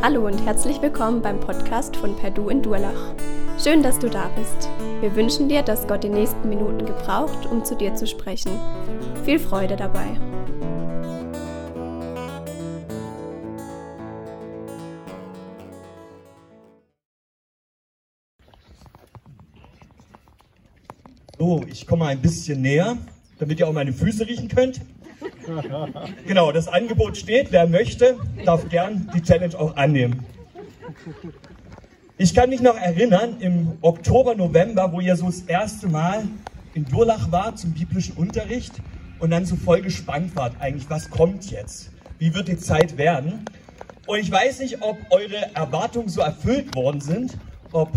Hallo und herzlich willkommen beim Podcast von Perdu in Durlach. Schön, dass du da bist. Wir wünschen dir, dass Gott die nächsten Minuten gebraucht, um zu dir zu sprechen. Viel Freude dabei. So, ich komme ein bisschen näher, damit ihr auch meine Füße riechen könnt. Genau, das Angebot steht. Wer möchte, darf gern die Challenge auch annehmen. Ich kann mich noch erinnern, im Oktober, November, wo ihr so das erste Mal in Durlach war zum biblischen Unterricht und dann so voll gespannt wart, eigentlich, was kommt jetzt? Wie wird die Zeit werden? Und ich weiß nicht, ob eure Erwartungen so erfüllt worden sind, ob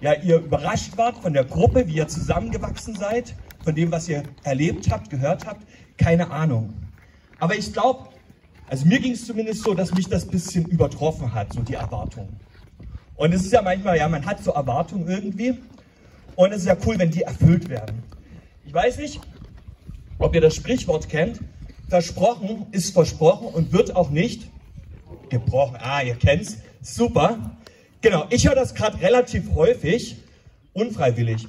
ja, ihr überrascht wart von der Gruppe, wie ihr zusammengewachsen seid, von dem, was ihr erlebt habt, gehört habt. Keine Ahnung. Aber ich glaube, also mir ging es zumindest so, dass mich das bisschen übertroffen hat, so die Erwartungen. Und es ist ja manchmal, ja, man hat so Erwartungen irgendwie. Und es ist ja cool, wenn die erfüllt werden. Ich weiß nicht, ob ihr das Sprichwort kennt. Versprochen ist versprochen und wird auch nicht gebrochen. Ah, ihr kennt's. Super. Genau, ich höre das gerade relativ häufig, unfreiwillig.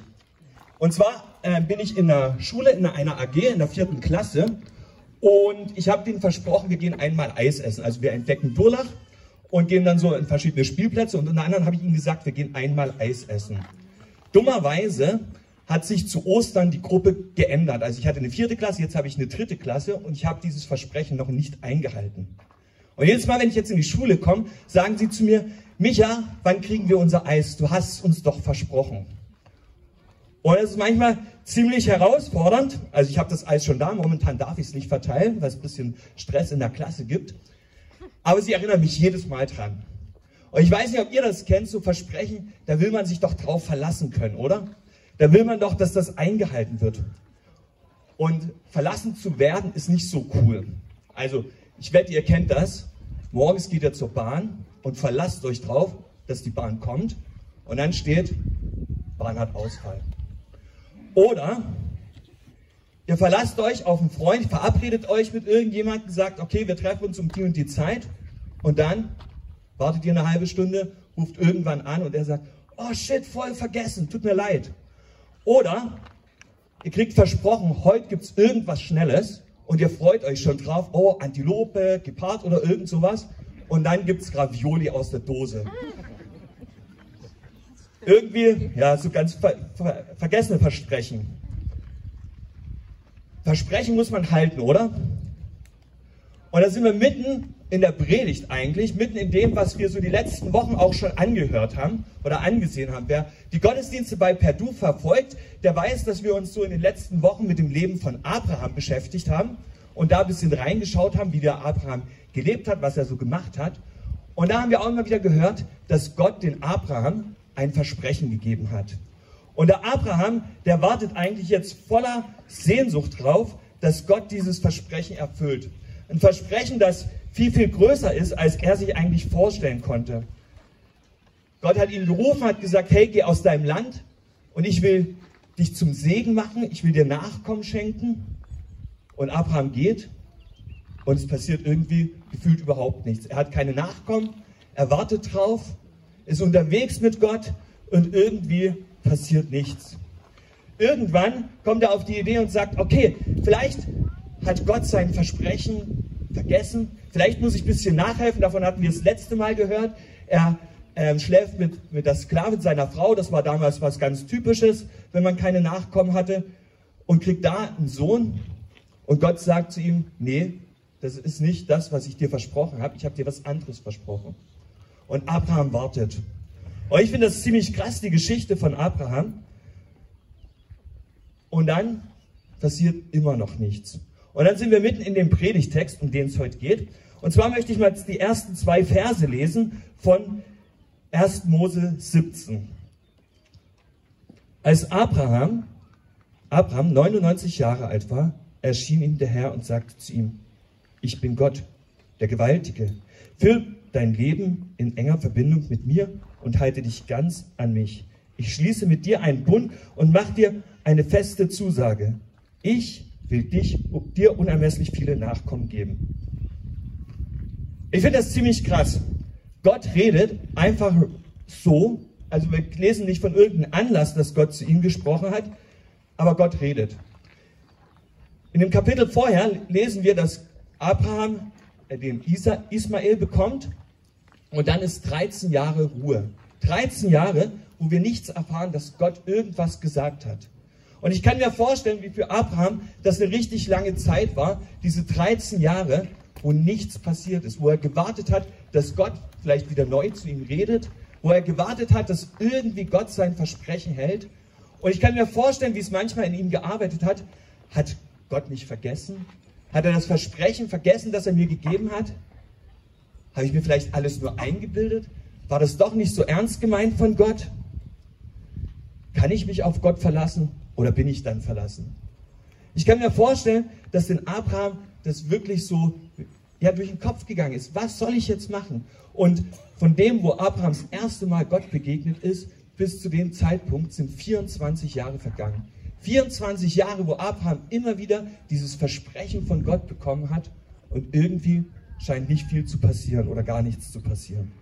Und zwar äh, bin ich in der Schule, in einer AG, in der vierten Klasse. Und ich habe denen versprochen, wir gehen einmal Eis essen. Also wir entdecken Durlach und gehen dann so in verschiedene Spielplätze. Und unter anderem habe ich ihnen gesagt, wir gehen einmal Eis essen. Dummerweise hat sich zu Ostern die Gruppe geändert. Also ich hatte eine vierte Klasse, jetzt habe ich eine dritte Klasse und ich habe dieses Versprechen noch nicht eingehalten. Und jedes Mal, wenn ich jetzt in die Schule komme, sagen sie zu mir, Micha, wann kriegen wir unser Eis? Du hast uns doch versprochen. Und es ist manchmal ziemlich herausfordernd. Also ich habe das Eis schon da, momentan darf ich es nicht verteilen, weil es ein bisschen Stress in der Klasse gibt. Aber sie erinnern mich jedes Mal dran. Und ich weiß nicht, ob ihr das kennt, so Versprechen, da will man sich doch drauf verlassen können, oder? Da will man doch, dass das eingehalten wird. Und verlassen zu werden ist nicht so cool. Also, ich wette, ihr kennt das. Morgens geht ihr zur Bahn und verlasst euch drauf, dass die Bahn kommt. Und dann steht, Bahn hat Ausfall. Oder ihr verlasst euch auf einen Freund, verabredet euch mit irgendjemandem, sagt, okay, wir treffen uns um die und die Zeit. Und dann wartet ihr eine halbe Stunde, ruft irgendwann an und er sagt, oh shit, voll vergessen, tut mir leid. Oder ihr kriegt versprochen, heute gibt es irgendwas Schnelles und ihr freut euch schon drauf, oh, Antilope, Gepard oder irgend sowas. Und dann gibt es Ravioli aus der Dose irgendwie, ja, so ganz ver ver vergessene Versprechen. Versprechen muss man halten, oder? Und da sind wir mitten in der Predigt eigentlich, mitten in dem, was wir so die letzten Wochen auch schon angehört haben oder angesehen haben. Wer die Gottesdienste bei Perdu verfolgt, der weiß, dass wir uns so in den letzten Wochen mit dem Leben von Abraham beschäftigt haben und da ein bisschen reingeschaut haben, wie der Abraham gelebt hat, was er so gemacht hat. Und da haben wir auch immer wieder gehört, dass Gott den Abraham ein Versprechen gegeben hat. Und der Abraham, der wartet eigentlich jetzt voller Sehnsucht drauf, dass Gott dieses Versprechen erfüllt. Ein Versprechen, das viel, viel größer ist, als er sich eigentlich vorstellen konnte. Gott hat ihn gerufen, hat gesagt, hey, geh aus deinem Land und ich will dich zum Segen machen, ich will dir Nachkommen schenken. Und Abraham geht und es passiert irgendwie gefühlt überhaupt nichts. Er hat keine Nachkommen, er wartet drauf ist unterwegs mit Gott und irgendwie passiert nichts. Irgendwann kommt er auf die Idee und sagt, okay, vielleicht hat Gott sein Versprechen vergessen, vielleicht muss ich ein bisschen nachhelfen, davon hatten wir das letzte Mal gehört. Er ähm, schläft mit, mit der Sklavin seiner Frau, das war damals was ganz Typisches, wenn man keine Nachkommen hatte, und kriegt da einen Sohn. Und Gott sagt zu ihm, nee, das ist nicht das, was ich dir versprochen habe, ich habe dir was anderes versprochen und Abraham wartet. Und ich finde das ziemlich krass, die Geschichte von Abraham. Und dann passiert immer noch nichts. Und dann sind wir mitten in dem Predigtext, um den es heute geht. Und zwar möchte ich mal die ersten zwei Verse lesen von 1. Mose 17. Als Abraham, Abraham 99 Jahre alt war, erschien ihm der Herr und sagte zu ihm, ich bin Gott, der Gewaltige. Füll dein Leben in enger Verbindung mit mir und halte dich ganz an mich. Ich schließe mit dir einen Bund und mache dir eine feste Zusage. Ich will dich, dir unermesslich viele Nachkommen geben. Ich finde das ziemlich krass. Gott redet einfach so, also wir lesen nicht von irgendeinem Anlass, dass Gott zu ihm gesprochen hat, aber Gott redet. In dem Kapitel vorher lesen wir, dass Abraham äh, den Isa, Ismael bekommt und dann ist 13 Jahre Ruhe. 13 Jahre, wo wir nichts erfahren, dass Gott irgendwas gesagt hat. Und ich kann mir vorstellen, wie für Abraham das eine richtig lange Zeit war, diese 13 Jahre, wo nichts passiert ist, wo er gewartet hat, dass Gott vielleicht wieder neu zu ihm redet, wo er gewartet hat, dass irgendwie Gott sein Versprechen hält. Und ich kann mir vorstellen, wie es manchmal in ihm gearbeitet hat. Hat Gott mich vergessen? Hat er das Versprechen vergessen, das er mir gegeben hat? Habe ich mir vielleicht alles nur eingebildet? War das doch nicht so ernst gemeint von Gott? Kann ich mich auf Gott verlassen oder bin ich dann verlassen? Ich kann mir vorstellen, dass den Abraham das wirklich so ja, durch den Kopf gegangen ist. Was soll ich jetzt machen? Und von dem, wo Abraham das erste Mal Gott begegnet ist, bis zu dem Zeitpunkt sind 24 Jahre vergangen. 24 Jahre, wo Abraham immer wieder dieses Versprechen von Gott bekommen hat und irgendwie scheint nicht viel zu passieren oder gar nichts zu passieren.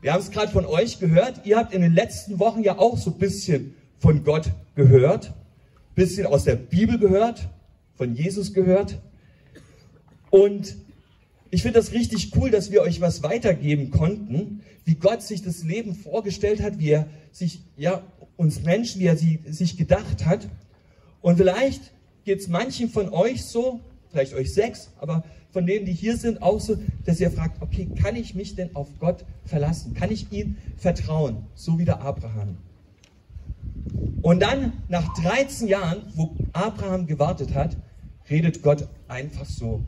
Wir haben es gerade von euch gehört. Ihr habt in den letzten Wochen ja auch so ein bisschen von Gott gehört, ein bisschen aus der Bibel gehört, von Jesus gehört. Und ich finde das richtig cool, dass wir euch was weitergeben konnten, wie Gott sich das Leben vorgestellt hat, wie er sich, ja, uns Menschen, wie er sie, sich gedacht hat. Und vielleicht geht es manchen von euch so, vielleicht euch sechs, aber von denen, die hier sind, auch so, dass ihr fragt, okay, kann ich mich denn auf Gott verlassen? Kann ich ihm vertrauen? So wie der Abraham. Und dann, nach 13 Jahren, wo Abraham gewartet hat, redet Gott einfach so.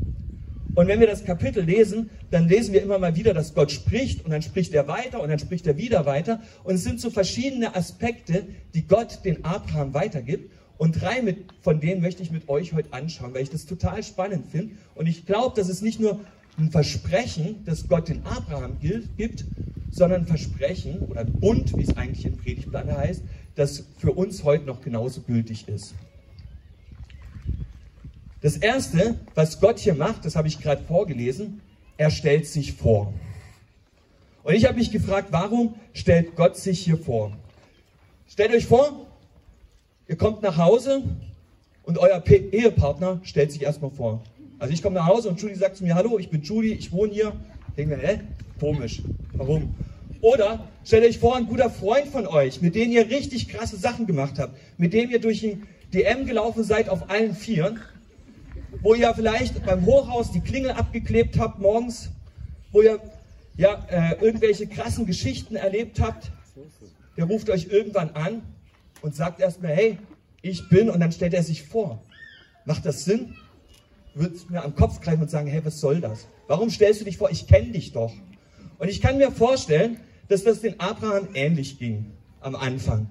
Und wenn wir das Kapitel lesen, dann lesen wir immer mal wieder, dass Gott spricht und dann spricht er weiter und dann spricht er wieder weiter. Und es sind so verschiedene Aspekte, die Gott den Abraham weitergibt. Und drei mit, von denen möchte ich mit euch heute anschauen, weil ich das total spannend finde. Und ich glaube, dass es nicht nur ein Versprechen, das Gott den Abraham gibt, sondern ein Versprechen oder ein Bund, wie es eigentlich im Predigtplan heißt, das für uns heute noch genauso gültig ist. Das Erste, was Gott hier macht, das habe ich gerade vorgelesen, er stellt sich vor. Und ich habe mich gefragt, warum stellt Gott sich hier vor? Stellt euch vor, ihr kommt nach Hause und euer Ehepartner stellt sich erstmal vor. Also ich komme nach Hause und Judy sagt zu mir, hallo, ich bin Judy, ich wohne hier. Ich denke mir, hä? Komisch. Warum? Oder stellt euch vor, ein guter Freund von euch, mit dem ihr richtig krasse Sachen gemacht habt, mit dem ihr durch ein DM gelaufen seid auf allen Vieren wo ihr vielleicht beim Hochhaus die Klingel abgeklebt habt morgens, wo ihr ja, äh, irgendwelche krassen Geschichten erlebt habt. Der ruft euch irgendwann an und sagt erstmal, hey, ich bin, und dann stellt er sich vor. Macht das Sinn? Wird mir am Kopf greifen und sagen, hey, was soll das? Warum stellst du dich vor? Ich kenne dich doch. Und ich kann mir vorstellen, dass das den Abraham ähnlich ging am Anfang.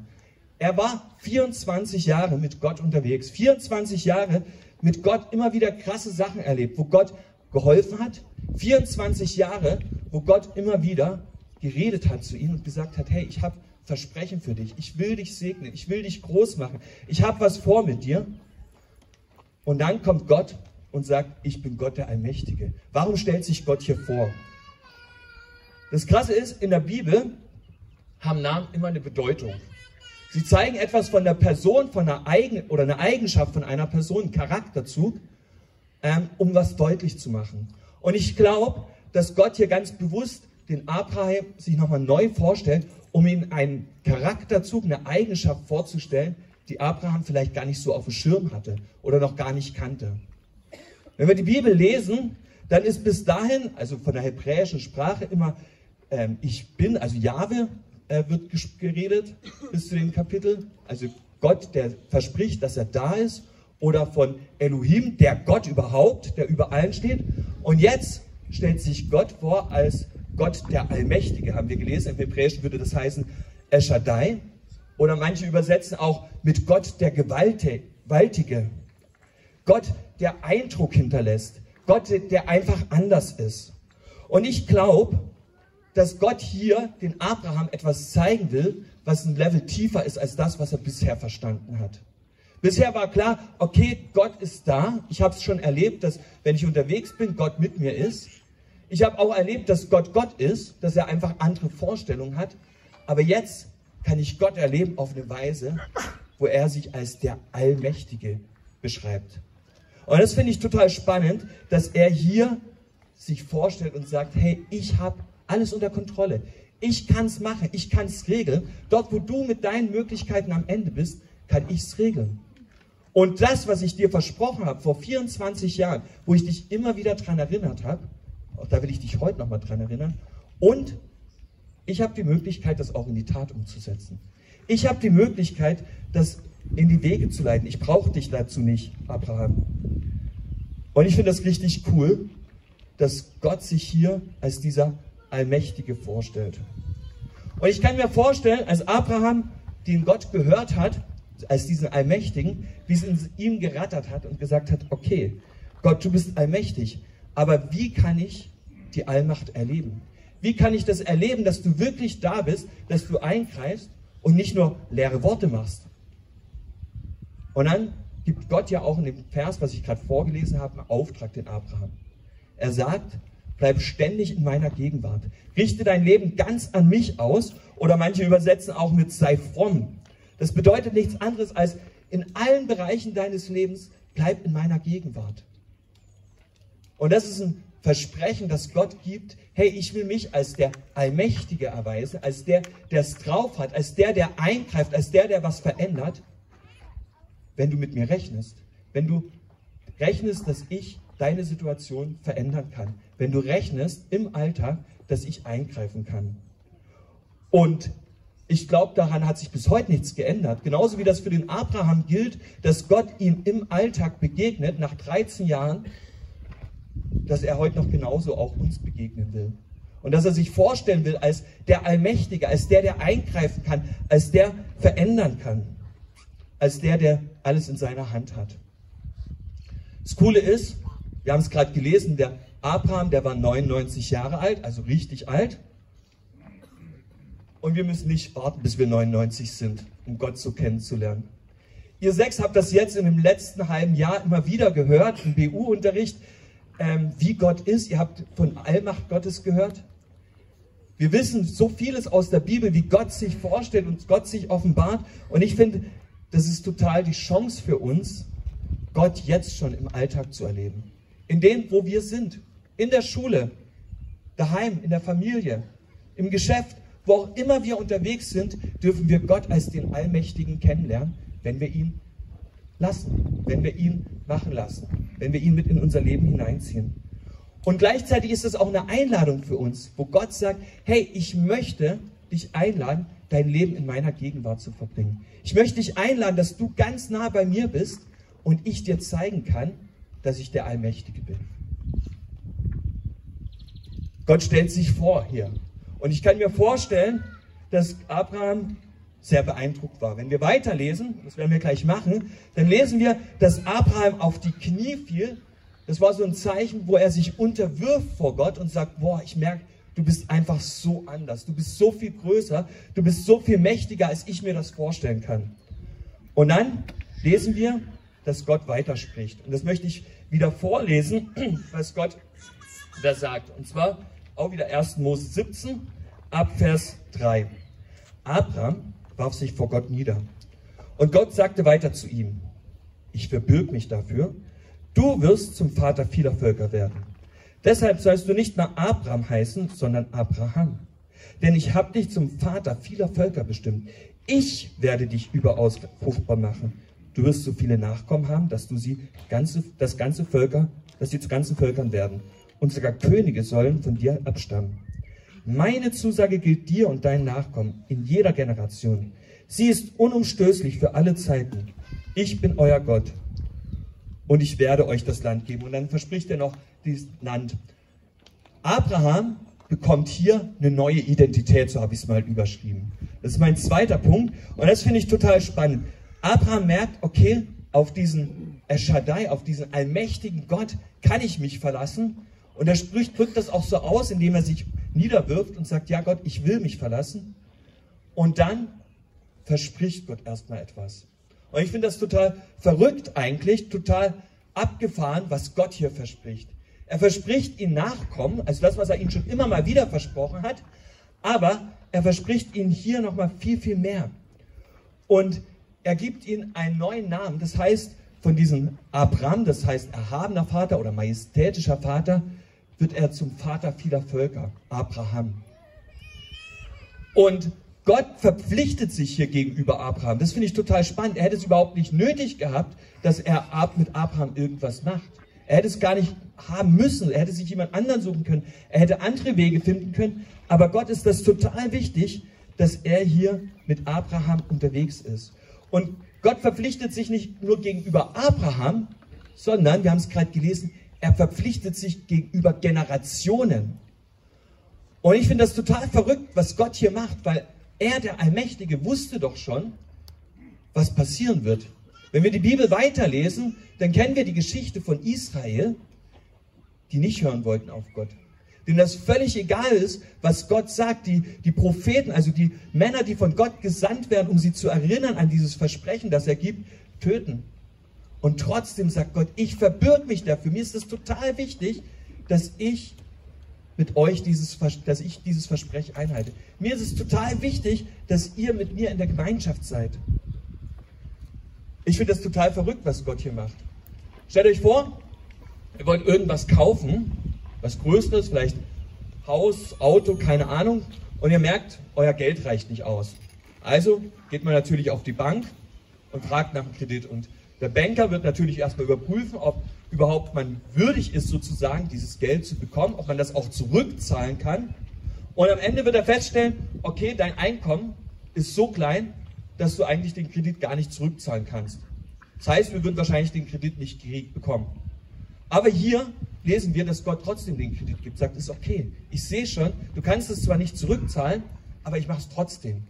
Er war 24 Jahre mit Gott unterwegs. 24 Jahre mit Gott immer wieder krasse Sachen erlebt, wo Gott geholfen hat. 24 Jahre, wo Gott immer wieder geredet hat zu ihm und gesagt hat, hey, ich habe Versprechen für dich. Ich will dich segnen. Ich will dich groß machen. Ich habe was vor mit dir. Und dann kommt Gott und sagt, ich bin Gott der Allmächtige. Warum stellt sich Gott hier vor? Das Krasse ist, in der Bibel haben Namen immer eine Bedeutung. Sie zeigen etwas von der Person, von einer Eigen oder einer Eigenschaft von einer Person, Charakterzug, ähm, um was deutlich zu machen. Und ich glaube, dass Gott hier ganz bewusst den Abraham sich nochmal neu vorstellt, um ihm einen Charakterzug, eine Eigenschaft vorzustellen, die Abraham vielleicht gar nicht so auf dem Schirm hatte oder noch gar nicht kannte. Wenn wir die Bibel lesen, dann ist bis dahin, also von der hebräischen Sprache immer ähm, ich bin, also Jahwe, äh, wird geredet bis zu dem Kapitel. Also Gott, der verspricht, dass er da ist. Oder von Elohim, der Gott überhaupt, der über allen steht. Und jetzt stellt sich Gott vor als Gott der Allmächtige, haben wir gelesen. Im Hebräischen würde das heißen El Shaddai. Oder manche übersetzen auch mit Gott der Gewaltige. Gott, der Eindruck hinterlässt. Gott, der einfach anders ist. Und ich glaube, dass Gott hier den Abraham etwas zeigen will, was ein Level tiefer ist als das, was er bisher verstanden hat. Bisher war klar, okay, Gott ist da. Ich habe es schon erlebt, dass wenn ich unterwegs bin, Gott mit mir ist. Ich habe auch erlebt, dass Gott Gott ist, dass er einfach andere Vorstellungen hat. Aber jetzt kann ich Gott erleben auf eine Weise, wo er sich als der Allmächtige beschreibt. Und das finde ich total spannend, dass er hier sich vorstellt und sagt, hey, ich habe alles unter Kontrolle. Ich kann es machen, ich kann es regeln. Dort, wo du mit deinen Möglichkeiten am Ende bist, kann ich es regeln. Und das, was ich dir versprochen habe vor 24 Jahren, wo ich dich immer wieder daran erinnert habe, da will ich dich heute nochmal dran erinnern, und ich habe die Möglichkeit, das auch in die Tat umzusetzen. Ich habe die Möglichkeit, das in die Wege zu leiten. Ich brauche dich dazu nicht, Abraham. Und ich finde das richtig cool, dass Gott sich hier als dieser Allmächtige vorstellt. Und ich kann mir vorstellen, als Abraham den Gott gehört hat, als diesen Allmächtigen, wie es in ihm gerattert hat und gesagt hat, okay, Gott, du bist allmächtig, aber wie kann ich die Allmacht erleben? Wie kann ich das erleben, dass du wirklich da bist, dass du eingreifst und nicht nur leere Worte machst? Und dann gibt Gott ja auch in dem Vers, was ich gerade vorgelesen habe, einen Auftrag den Abraham. Er sagt, bleib ständig in meiner Gegenwart. Richte dein Leben ganz an mich aus oder manche übersetzen auch mit sei fromm. Das bedeutet nichts anderes als in allen Bereichen deines Lebens bleib in meiner Gegenwart. Und das ist ein Versprechen, das Gott gibt. Hey, ich will mich als der Allmächtige erweisen, als der, der es drauf hat, als der, der eingreift, als der, der was verändert wenn du mit mir rechnest. Wenn du rechnest, dass ich deine Situation verändern kann. Wenn du rechnest im Alltag, dass ich eingreifen kann. Und ich glaube, daran hat sich bis heute nichts geändert. Genauso wie das für den Abraham gilt, dass Gott ihm im Alltag begegnet, nach 13 Jahren, dass er heute noch genauso auch uns begegnen will. Und dass er sich vorstellen will als der Allmächtige, als der, der eingreifen kann, als der verändern kann als der, der alles in seiner Hand hat. Das Coole ist, wir haben es gerade gelesen, der Abraham, der war 99 Jahre alt, also richtig alt. Und wir müssen nicht warten, bis wir 99 sind, um Gott so kennenzulernen. Ihr sechs habt das jetzt in dem letzten halben Jahr immer wieder gehört, im BU-Unterricht, ähm, wie Gott ist. Ihr habt von Allmacht Gottes gehört. Wir wissen so vieles aus der Bibel, wie Gott sich vorstellt und Gott sich offenbart. Und ich finde, das ist total die Chance für uns, Gott jetzt schon im Alltag zu erleben. In dem, wo wir sind. In der Schule, daheim, in der Familie, im Geschäft, wo auch immer wir unterwegs sind, dürfen wir Gott als den Allmächtigen kennenlernen, wenn wir ihn lassen, wenn wir ihn machen lassen, wenn wir ihn mit in unser Leben hineinziehen. Und gleichzeitig ist es auch eine Einladung für uns, wo Gott sagt, hey, ich möchte dich einladen, dein Leben in meiner Gegenwart zu verbringen. Ich möchte dich einladen, dass du ganz nah bei mir bist und ich dir zeigen kann, dass ich der Allmächtige bin. Gott stellt sich vor hier. Und ich kann mir vorstellen, dass Abraham sehr beeindruckt war. Wenn wir weiterlesen, das werden wir gleich machen, dann lesen wir, dass Abraham auf die Knie fiel. Das war so ein Zeichen, wo er sich unterwirft vor Gott und sagt, boah, ich merke, Du bist einfach so anders. Du bist so viel größer. Du bist so viel mächtiger, als ich mir das vorstellen kann. Und dann lesen wir, dass Gott weiterspricht. Und das möchte ich wieder vorlesen, was Gott da sagt. Und zwar auch wieder 1. Mose 17, ab Vers 3. Abraham warf sich vor Gott nieder. Und Gott sagte weiter zu ihm, ich verbirg mich dafür, du wirst zum Vater vieler Völker werden. Deshalb sollst du nicht mehr Abraham heißen, sondern Abraham. Denn ich habe dich zum Vater vieler Völker bestimmt. Ich werde dich überaus fruchtbar machen. Du wirst so viele Nachkommen haben, dass du sie ganze, das ganze Völker, dass sie zu ganzen Völkern werden. Und sogar Könige sollen von dir abstammen. Meine Zusage gilt dir und deinen Nachkommen in jeder Generation. Sie ist unumstößlich für alle Zeiten. Ich bin euer Gott und ich werde euch das Land geben. Und dann verspricht er noch, dieses Land. Abraham bekommt hier eine neue Identität, so habe ich es mal überschrieben. Das ist mein zweiter Punkt und das finde ich total spannend. Abraham merkt, okay, auf diesen Eschadai, auf diesen allmächtigen Gott kann ich mich verlassen und er spricht, drückt das auch so aus, indem er sich niederwirft und sagt, ja Gott, ich will mich verlassen. Und dann verspricht Gott erstmal etwas. Und ich finde das total verrückt eigentlich, total abgefahren, was Gott hier verspricht. Er verspricht ihnen Nachkommen, also das, was er ihnen schon immer mal wieder versprochen hat, aber er verspricht ihnen hier nochmal viel, viel mehr. Und er gibt ihnen einen neuen Namen, das heißt, von diesem Abraham, das heißt erhabener Vater oder majestätischer Vater, wird er zum Vater vieler Völker, Abraham. Und Gott verpflichtet sich hier gegenüber Abraham. Das finde ich total spannend. Er hätte es überhaupt nicht nötig gehabt, dass er mit Abraham irgendwas macht. Er hätte es gar nicht haben müssen. Er hätte sich jemand anderen suchen können. Er hätte andere Wege finden können. Aber Gott ist das total wichtig, dass er hier mit Abraham unterwegs ist. Und Gott verpflichtet sich nicht nur gegenüber Abraham, sondern, wir haben es gerade gelesen, er verpflichtet sich gegenüber Generationen. Und ich finde das total verrückt, was Gott hier macht, weil er, der Allmächtige, wusste doch schon, was passieren wird. Wenn wir die Bibel weiterlesen, dann kennen wir die Geschichte von Israel, die nicht hören wollten auf Gott. Denen das völlig egal ist, was Gott sagt. Die, die Propheten, also die Männer, die von Gott gesandt werden, um sie zu erinnern an dieses Versprechen, das er gibt, töten. Und trotzdem sagt Gott, ich verbürge mich dafür. Mir ist es total wichtig, dass ich mit euch dieses, dass ich dieses Versprechen einhalte. Mir ist es total wichtig, dass ihr mit mir in der Gemeinschaft seid. Ich finde das total verrückt, was Gott hier macht. Stellt euch vor, ihr wollt irgendwas kaufen, was Größeres, vielleicht Haus, Auto, keine Ahnung, und ihr merkt, euer Geld reicht nicht aus. Also geht man natürlich auf die Bank und fragt nach einem Kredit. Und der Banker wird natürlich erstmal überprüfen, ob überhaupt man würdig ist, sozusagen dieses Geld zu bekommen, ob man das auch zurückzahlen kann. Und am Ende wird er feststellen, okay, dein Einkommen ist so klein, dass du eigentlich den Kredit gar nicht zurückzahlen kannst. Das heißt, wir würden wahrscheinlich den Kredit nicht bekommen. Aber hier lesen wir, dass Gott trotzdem den Kredit gibt. Sagt, ist okay. Ich sehe schon, du kannst es zwar nicht zurückzahlen, aber ich mache es trotzdem.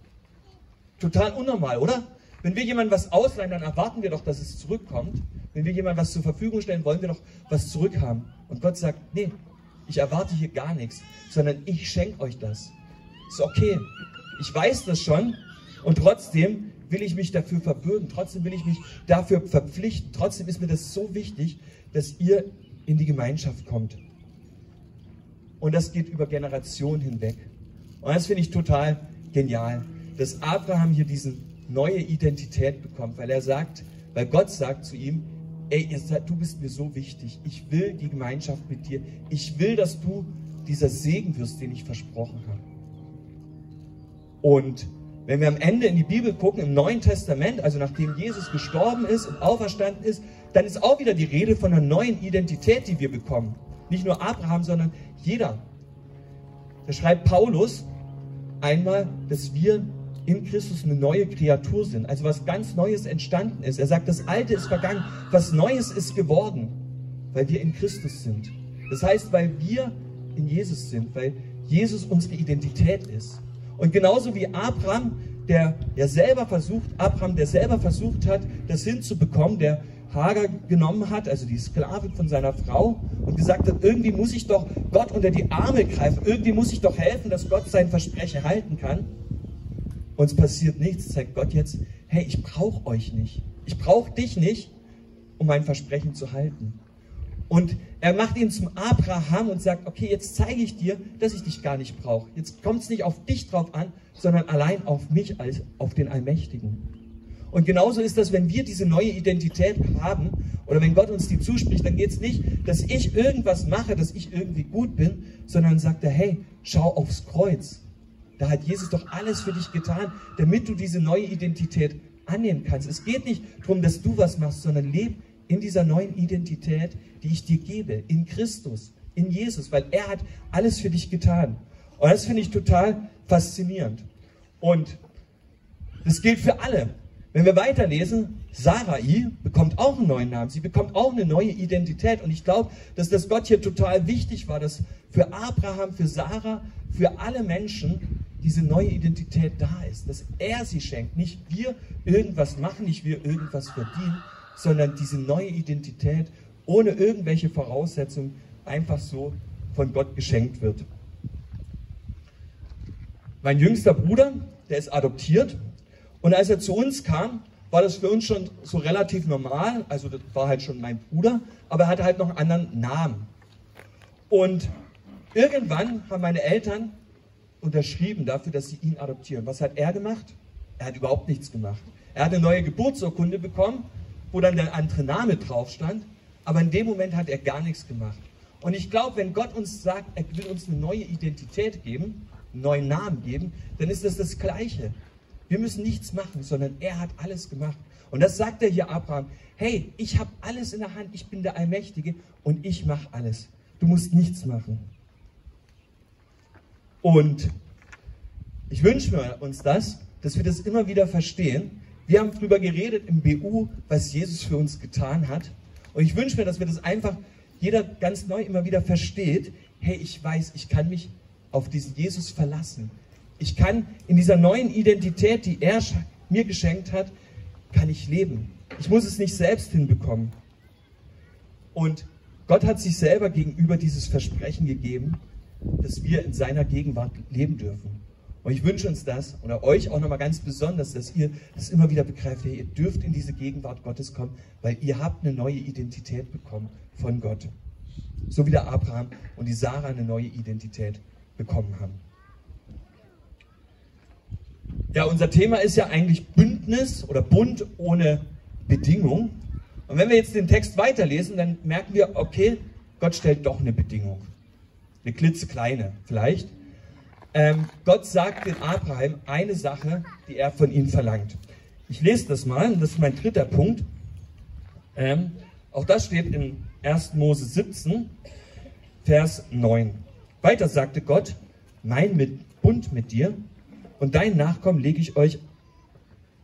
Total unnormal, oder? Wenn wir jemandem was ausleihen, dann erwarten wir doch, dass es zurückkommt. Wenn wir jemandem was zur Verfügung stellen, wollen wir doch was zurückhaben. Und Gott sagt, nee, ich erwarte hier gar nichts, sondern ich schenke euch das. Ist okay. Ich weiß das schon und trotzdem will ich mich dafür verbürgen. Trotzdem will ich mich dafür verpflichten. Trotzdem ist mir das so wichtig, dass ihr in die Gemeinschaft kommt. Und das geht über Generationen hinweg. Und das finde ich total genial, dass Abraham hier diese neue Identität bekommt, weil er sagt, weil Gott sagt zu ihm, ey, du bist mir so wichtig. Ich will die Gemeinschaft mit dir. Ich will, dass du dieser Segen wirst, den ich versprochen habe. Und wenn wir am Ende in die Bibel gucken, im Neuen Testament, also nachdem Jesus gestorben ist und auferstanden ist, dann ist auch wieder die Rede von einer neuen Identität, die wir bekommen. Nicht nur Abraham, sondern jeder. Da schreibt Paulus einmal, dass wir in Christus eine neue Kreatur sind, also was ganz Neues entstanden ist. Er sagt, das Alte ist vergangen, was Neues ist geworden, weil wir in Christus sind. Das heißt, weil wir in Jesus sind, weil Jesus unsere Identität ist. Und genauso wie Abraham, der ja selber versucht, Abraham, der selber versucht hat, das hinzubekommen, der Hagar genommen hat, also die Sklavin von seiner Frau, und gesagt hat, irgendwie muss ich doch Gott unter die Arme greifen, irgendwie muss ich doch helfen, dass Gott sein Versprechen halten kann. Uns passiert nichts, zeigt Gott jetzt, hey, ich brauche euch nicht. Ich brauche dich nicht, um mein Versprechen zu halten. Und er macht ihn zum Abraham und sagt, okay, jetzt zeige ich dir, dass ich dich gar nicht brauche. Jetzt kommt es nicht auf dich drauf an, sondern allein auf mich als auf den Allmächtigen. Und genauso ist das, wenn wir diese neue Identität haben oder wenn Gott uns die zuspricht, dann geht es nicht, dass ich irgendwas mache, dass ich irgendwie gut bin, sondern sagt er, hey, schau aufs Kreuz. Da hat Jesus doch alles für dich getan, damit du diese neue Identität annehmen kannst. Es geht nicht darum, dass du was machst, sondern leb in dieser neuen Identität, die ich dir gebe, in Christus, in Jesus, weil er hat alles für dich getan. Und das finde ich total faszinierend. Und das gilt für alle. Wenn wir weiterlesen, Sarai bekommt auch einen neuen Namen. Sie bekommt auch eine neue Identität. Und ich glaube, dass das Gott hier total wichtig war, dass für Abraham, für Sarah, für alle Menschen diese neue Identität da ist, dass er sie schenkt. Nicht wir irgendwas machen, nicht wir irgendwas verdienen, sondern diese neue Identität ohne irgendwelche Voraussetzungen einfach so von Gott geschenkt wird. Mein jüngster Bruder, der ist adoptiert und als er zu uns kam, war das für uns schon so relativ normal, also das war halt schon mein Bruder, aber er hatte halt noch einen anderen Namen. Und irgendwann haben meine Eltern unterschrieben dafür, dass sie ihn adoptieren. Was hat er gemacht? Er hat überhaupt nichts gemacht. Er hat eine neue Geburtsurkunde bekommen, wo dann der andere Name drauf stand, aber in dem Moment hat er gar nichts gemacht. Und ich glaube, wenn Gott uns sagt, er will uns eine neue Identität geben, einen neuen Namen geben, dann ist das das Gleiche. Wir müssen nichts machen, sondern er hat alles gemacht. Und das sagt er hier Abraham. Hey, ich habe alles in der Hand, ich bin der Allmächtige und ich mache alles. Du musst nichts machen. Und ich wünsche mir uns das, dass wir das immer wieder verstehen. Wir haben darüber geredet im BU, was Jesus für uns getan hat. Und ich wünsche mir, dass wir das einfach jeder ganz neu immer wieder versteht. Hey, ich weiß, ich kann mich auf diesen Jesus verlassen. Ich kann in dieser neuen Identität, die er mir geschenkt hat, kann ich leben. Ich muss es nicht selbst hinbekommen. Und Gott hat sich selber gegenüber dieses Versprechen gegeben, dass wir in seiner Gegenwart leben dürfen. Und ich wünsche uns das oder euch auch nochmal ganz besonders, dass ihr das immer wieder begreift, ihr dürft in diese Gegenwart Gottes kommen, weil ihr habt eine neue Identität bekommen von Gott. So wie der Abraham und die Sarah eine neue Identität bekommen haben. Ja, unser Thema ist ja eigentlich Bündnis oder Bund ohne Bedingung. Und wenn wir jetzt den Text weiterlesen, dann merken wir, okay, Gott stellt doch eine Bedingung. Eine klitzekleine vielleicht. Ähm, Gott sagt dem Abraham eine Sache, die er von ihm verlangt. Ich lese das mal, das ist mein dritter Punkt. Ähm, auch das steht in 1. Mose 17, Vers 9. Weiter sagte Gott, mein Bund mit dir und deinen Nachkommen lege ich euch,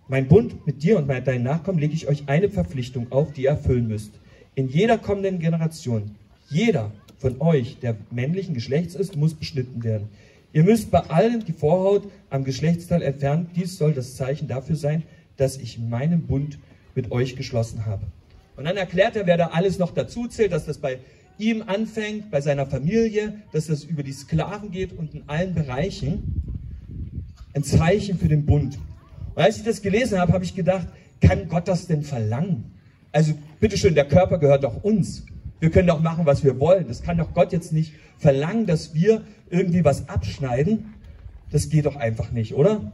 mein Bund mit dir und deinen Nachkommen lege ich euch eine Verpflichtung auf, die ihr erfüllen müsst. In jeder kommenden Generation, jeder von euch, der männlichen Geschlechts ist, muss beschnitten werden. Ihr müsst bei allen die Vorhaut am Geschlechtsteil entfernen. Dies soll das Zeichen dafür sein, dass ich meinen Bund mit euch geschlossen habe. Und dann erklärt er, wer da alles noch dazu zählt, dass das bei ihm anfängt, bei seiner Familie, dass das über die Sklaven geht und in allen Bereichen ein Zeichen für den Bund. Und als ich das gelesen habe, habe ich gedacht, kann Gott das denn verlangen? Also bitteschön, der Körper gehört doch uns. Wir können doch machen, was wir wollen. Das kann doch Gott jetzt nicht verlangen, dass wir irgendwie was abschneiden. Das geht doch einfach nicht, oder?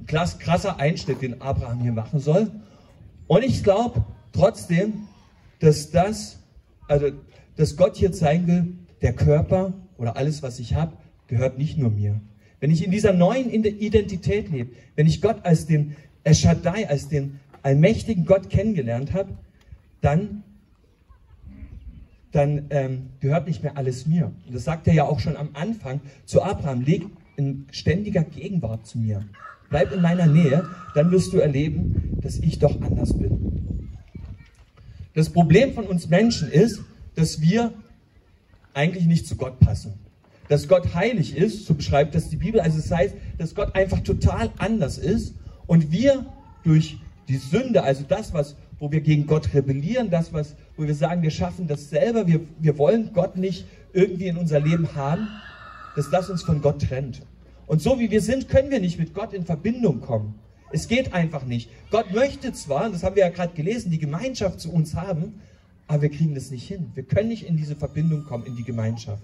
Ein krasser Einschnitt, den Abraham hier machen soll. Und ich glaube trotzdem, dass das, also, dass Gott hier zeigen will, der Körper oder alles, was ich habe, gehört nicht nur mir. Wenn ich in dieser neuen Identität lebe, wenn ich Gott als den Eschadai, als den allmächtigen Gott kennengelernt habe, dann, dann ähm, gehört nicht mehr alles mir. Und das sagt er ja auch schon am Anfang zu Abraham, leg in ständiger Gegenwart zu mir. Bleib in meiner Nähe, dann wirst du erleben, dass ich doch anders bin. Das Problem von uns Menschen ist, dass wir eigentlich nicht zu Gott passen. Dass Gott heilig ist, so beschreibt das die Bibel. Also es das heißt, dass Gott einfach total anders ist und wir durch die Sünde, also das, was wo wir gegen Gott rebellieren, das, was, wo wir sagen, wir schaffen das selber, wir, wir wollen Gott nicht irgendwie in unser Leben haben, dass das uns von Gott trennt. Und so wie wir sind, können wir nicht mit Gott in Verbindung kommen. Es geht einfach nicht. Gott möchte zwar, das haben wir ja gerade gelesen, die Gemeinschaft zu uns haben, aber wir kriegen das nicht hin. Wir können nicht in diese Verbindung kommen, in die Gemeinschaft.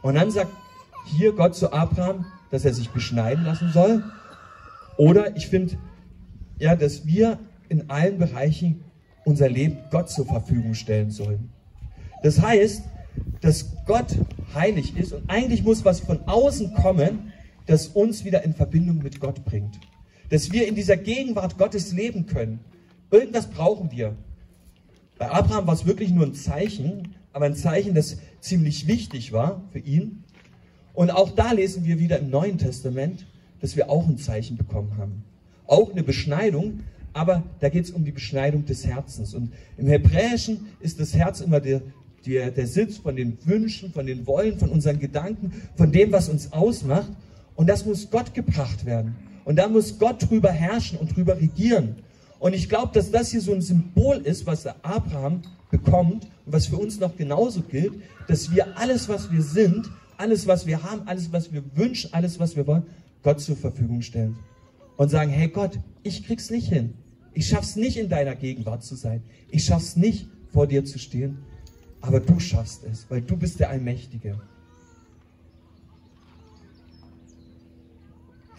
Und dann sagt hier Gott zu Abraham, dass er sich beschneiden lassen soll. Oder ich finde, ja, dass wir in allen Bereichen unser Leben Gott zur Verfügung stellen sollen. Das heißt, dass Gott heilig ist und eigentlich muss was von außen kommen, das uns wieder in Verbindung mit Gott bringt. Dass wir in dieser Gegenwart Gottes leben können. Irgendwas brauchen wir. Bei Abraham war es wirklich nur ein Zeichen, aber ein Zeichen, das ziemlich wichtig war für ihn. Und auch da lesen wir wieder im Neuen Testament, dass wir auch ein Zeichen bekommen haben. Auch eine Beschneidung, aber da geht es um die Beschneidung des Herzens. Und im Hebräischen ist das Herz immer der, der, der Sitz von den Wünschen, von den Wollen, von unseren Gedanken, von dem, was uns ausmacht. Und das muss Gott gebracht werden. Und da muss Gott drüber herrschen und drüber regieren. Und ich glaube, dass das hier so ein Symbol ist, was der Abraham bekommt und was für uns noch genauso gilt, dass wir alles, was wir sind, alles, was wir haben, alles, was wir wünschen, alles, was wir wollen, Gott zur Verfügung stellen. Und sagen, hey Gott, ich krieg's nicht hin. Ich schaff's nicht in deiner Gegenwart zu sein. Ich schaff's nicht vor dir zu stehen. aber du schaffst es, weil du bist der Allmächtige.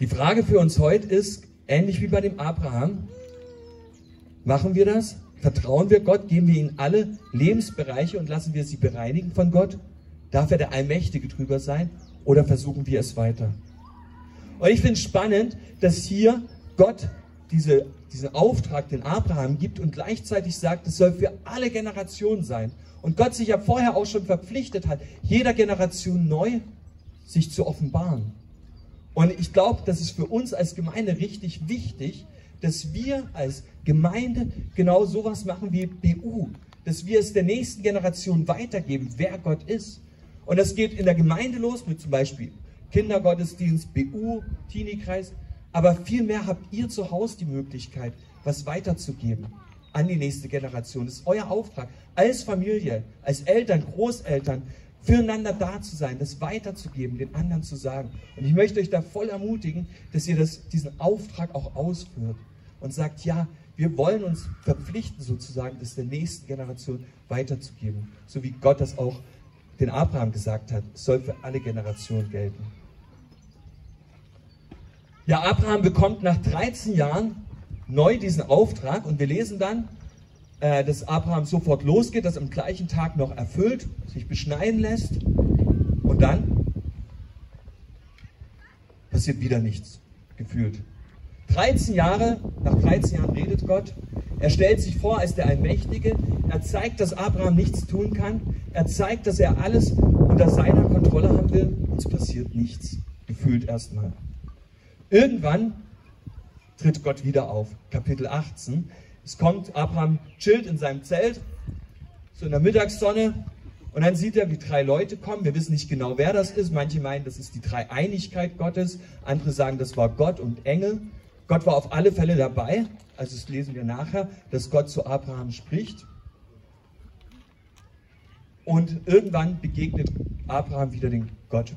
Die Frage für uns heute ist, ähnlich wie bei dem Abraham, machen wir das? Vertrauen wir Gott? Geben wir ihm alle Lebensbereiche und lassen wir sie bereinigen von Gott? Darf er der Allmächtige drüber sein? Oder versuchen wir es weiter? Und ich finde es spannend, dass hier Gott diese, diesen Auftrag den Abraham gibt und gleichzeitig sagt, es soll für alle Generationen sein. Und Gott sich ja vorher auch schon verpflichtet hat, jeder Generation neu sich zu offenbaren. Und ich glaube, das ist für uns als Gemeinde richtig wichtig, dass wir als Gemeinde genau sowas machen wie BU, dass wir es der nächsten Generation weitergeben, wer Gott ist. Und das geht in der Gemeinde los mit zum Beispiel Kindergottesdienst, BU, Teenie-Kreis. Aber vielmehr habt ihr zu Hause die Möglichkeit, was weiterzugeben an die nächste Generation. Das ist euer Auftrag, als Familie, als Eltern, Großeltern, füreinander da zu sein, das weiterzugeben, den anderen zu sagen. Und ich möchte euch da voll ermutigen, dass ihr das, diesen Auftrag auch ausführt und sagt, ja, wir wollen uns verpflichten, sozusagen, das der nächsten Generation weiterzugeben. So wie Gott das auch den Abraham gesagt hat, soll für alle Generationen gelten. Ja, Abraham bekommt nach 13 Jahren neu diesen Auftrag und wir lesen dann, äh, dass Abraham sofort losgeht, das am gleichen Tag noch erfüllt, sich beschneiden lässt und dann passiert wieder nichts, gefühlt. 13 Jahre, nach 13 Jahren redet Gott. Er stellt sich vor als der Allmächtige. Er zeigt, dass Abraham nichts tun kann. Er zeigt, dass er alles unter seiner Kontrolle haben will. Und es passiert nichts. Gefühlt erstmal. Irgendwann tritt Gott wieder auf. Kapitel 18. Es kommt, Abraham chillt in seinem Zelt, so in der Mittagssonne. Und dann sieht er, wie drei Leute kommen. Wir wissen nicht genau, wer das ist. Manche meinen, das ist die Dreieinigkeit Gottes. Andere sagen, das war Gott und Engel. Gott war auf alle Fälle dabei. Also das lesen wir nachher, dass Gott zu Abraham spricht. Und irgendwann begegnet Abraham wieder den Gott.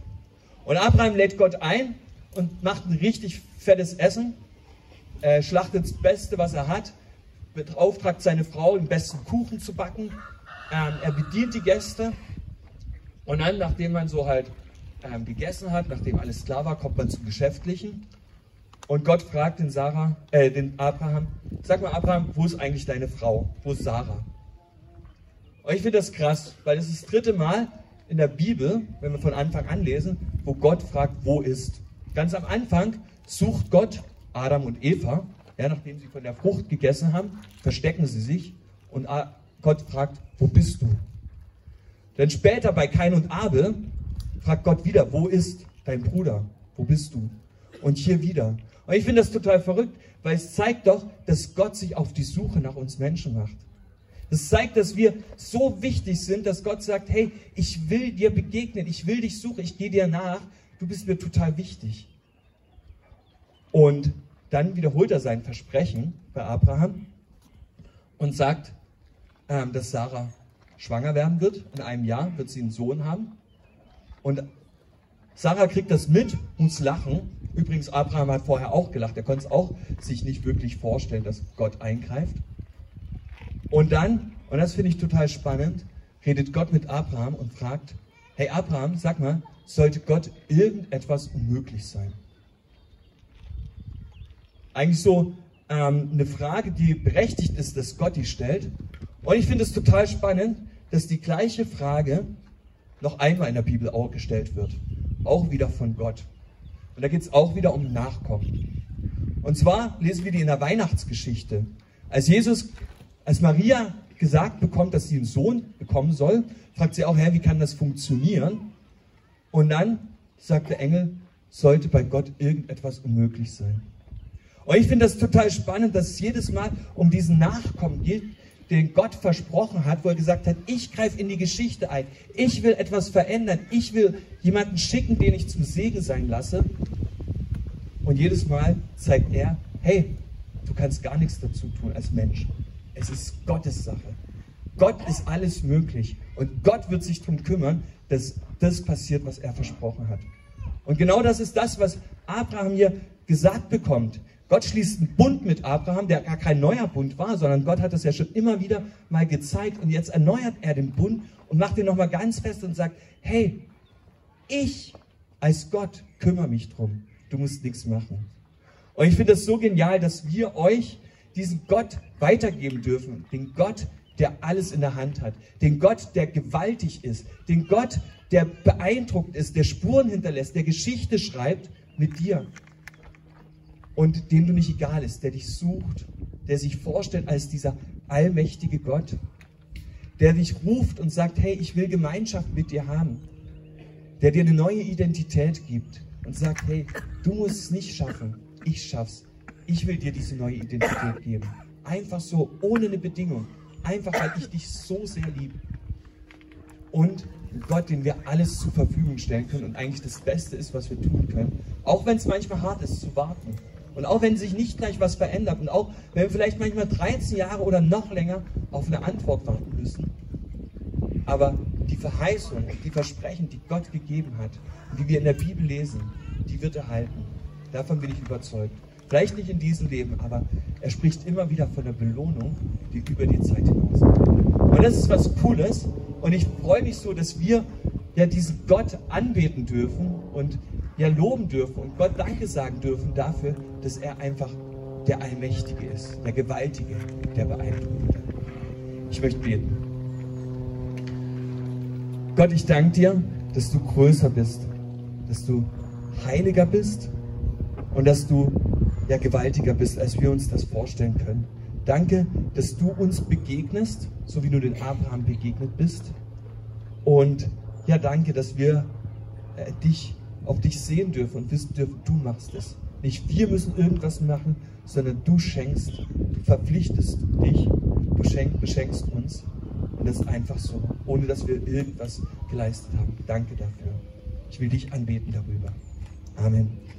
Und Abraham lädt Gott ein und macht ein richtig fettes Essen. Er schlachtet das Beste, was er hat. Beauftragt seine Frau, den besten Kuchen zu backen. Ähm, er bedient die Gäste. Und dann, nachdem man so halt ähm, gegessen hat, nachdem alles klar war, kommt man zum Geschäftlichen. Und Gott fragt den, Sarah, äh, den Abraham, sag mal Abraham, wo ist eigentlich deine Frau? Wo ist Sarah? Und ich finde das krass, weil das ist das dritte Mal in der Bibel, wenn wir von Anfang an lesen, wo Gott fragt, wo ist. Ganz am Anfang sucht Gott Adam und Eva, ja, nachdem sie von der Frucht gegessen haben, verstecken sie sich und Gott fragt, wo bist du? Dann später bei Kain und Abel fragt Gott wieder, wo ist dein Bruder? Wo bist du? Und hier wieder. Und ich finde das total verrückt, weil es zeigt doch, dass Gott sich auf die Suche nach uns Menschen macht. Das zeigt, dass wir so wichtig sind, dass Gott sagt, hey, ich will dir begegnen, ich will dich suchen, ich gehe dir nach, du bist mir total wichtig. Und dann wiederholt er sein Versprechen bei Abraham und sagt, ähm, dass Sarah schwanger werden wird. In einem Jahr wird sie einen Sohn haben. Und Sarah kriegt das mit, muss lachen Übrigens, Abraham hat vorher auch gelacht. Er konnte es auch sich nicht wirklich vorstellen, dass Gott eingreift. Und dann, und das finde ich total spannend, redet Gott mit Abraham und fragt, hey Abraham, sag mal, sollte Gott irgendetwas unmöglich sein? Eigentlich so ähm, eine Frage, die berechtigt ist, dass Gott die stellt. Und ich finde es total spannend, dass die gleiche Frage noch einmal in der Bibel auch gestellt wird. Auch wieder von Gott. Und da geht es auch wieder um Nachkommen. Und zwar lesen wir die in der Weihnachtsgeschichte. Als Jesus, als Maria gesagt bekommt, dass sie einen Sohn bekommen soll, fragt sie auch, Herr, wie kann das funktionieren? Und dann sagt der Engel, sollte bei Gott irgendetwas unmöglich sein. Und ich finde das total spannend, dass es jedes Mal um diesen Nachkommen geht, den Gott versprochen hat, wo er gesagt hat, ich greife in die Geschichte ein, ich will etwas verändern, ich will jemanden schicken, den ich zum Segen sein lasse. Und jedes Mal zeigt er, hey, du kannst gar nichts dazu tun als Mensch. Es ist Gottes Sache. Gott ist alles möglich. Und Gott wird sich darum kümmern, dass das passiert, was er versprochen hat. Und genau das ist das, was Abraham hier gesagt bekommt. Gott schließt einen Bund mit Abraham, der gar kein neuer Bund war, sondern Gott hat das ja schon immer wieder mal gezeigt und jetzt erneuert er den Bund und macht den nochmal ganz fest und sagt, hey, ich als Gott kümmere mich drum, du musst nichts machen. Und ich finde das so genial, dass wir euch diesen Gott weitergeben dürfen, den Gott, der alles in der Hand hat, den Gott, der gewaltig ist, den Gott, der beeindruckt ist, der Spuren hinterlässt, der Geschichte schreibt mit dir. Und dem du nicht egal ist, der dich sucht, der sich vorstellt als dieser allmächtige Gott, der dich ruft und sagt, hey, ich will Gemeinschaft mit dir haben, der dir eine neue Identität gibt und sagt, hey, du musst es nicht schaffen, ich schaff's. Ich will dir diese neue Identität geben. Einfach so, ohne eine Bedingung. Einfach, weil ich dich so sehr liebe. Und Gott, den wir alles zur Verfügung stellen können und eigentlich das Beste ist, was wir tun können. Auch wenn es manchmal hart ist zu warten. Und auch wenn sich nicht gleich was verändert. Und auch wenn wir vielleicht manchmal 13 Jahre oder noch länger auf eine Antwort warten müssen. Aber die Verheißung, die Versprechen, die Gott gegeben hat, die wir in der Bibel lesen, die wird er halten. Davon bin ich überzeugt. Vielleicht nicht in diesem Leben, aber er spricht immer wieder von der Belohnung, die über die Zeit hinaus. Und das ist was Cooles. Und ich freue mich so, dass wir ja diesen Gott anbeten dürfen und ja loben dürfen und Gott Danke sagen dürfen dafür, dass er einfach der Allmächtige ist, der Gewaltige, der Beeindruckende. Ich möchte beten. Gott, ich danke dir, dass du größer bist, dass du heiliger bist und dass du ja gewaltiger bist, als wir uns das vorstellen können. Danke, dass du uns begegnest, so wie du den Abraham begegnet bist. Und ja, danke, dass wir äh, dich auf dich sehen dürfen und wissen dürfen, du machst es. Nicht wir müssen irgendwas machen, sondern du schenkst, du verpflichtest dich, du schenk, beschenkst uns. Und das ist einfach so, ohne dass wir irgendwas geleistet haben. Danke dafür. Ich will dich anbeten darüber. Amen.